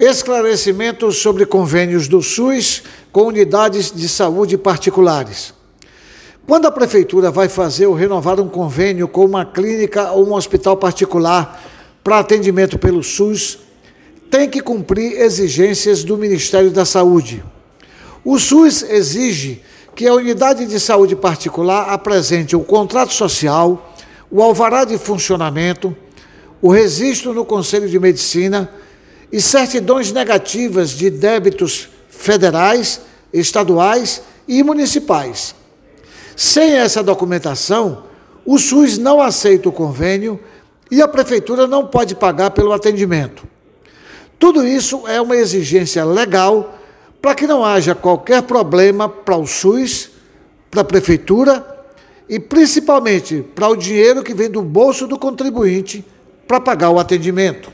Esclarecimentos sobre convênios do SUS com unidades de saúde particulares. Quando a prefeitura vai fazer ou renovar um convênio com uma clínica ou um hospital particular para atendimento pelo SUS, tem que cumprir exigências do Ministério da Saúde. O SUS exige que a unidade de saúde particular apresente o contrato social, o alvará de funcionamento, o registro no Conselho de Medicina e certidões negativas de débitos federais, estaduais e municipais. Sem essa documentação, o SUS não aceita o convênio e a prefeitura não pode pagar pelo atendimento. Tudo isso é uma exigência legal para que não haja qualquer problema para o SUS, para a prefeitura e principalmente para o dinheiro que vem do bolso do contribuinte para pagar o atendimento.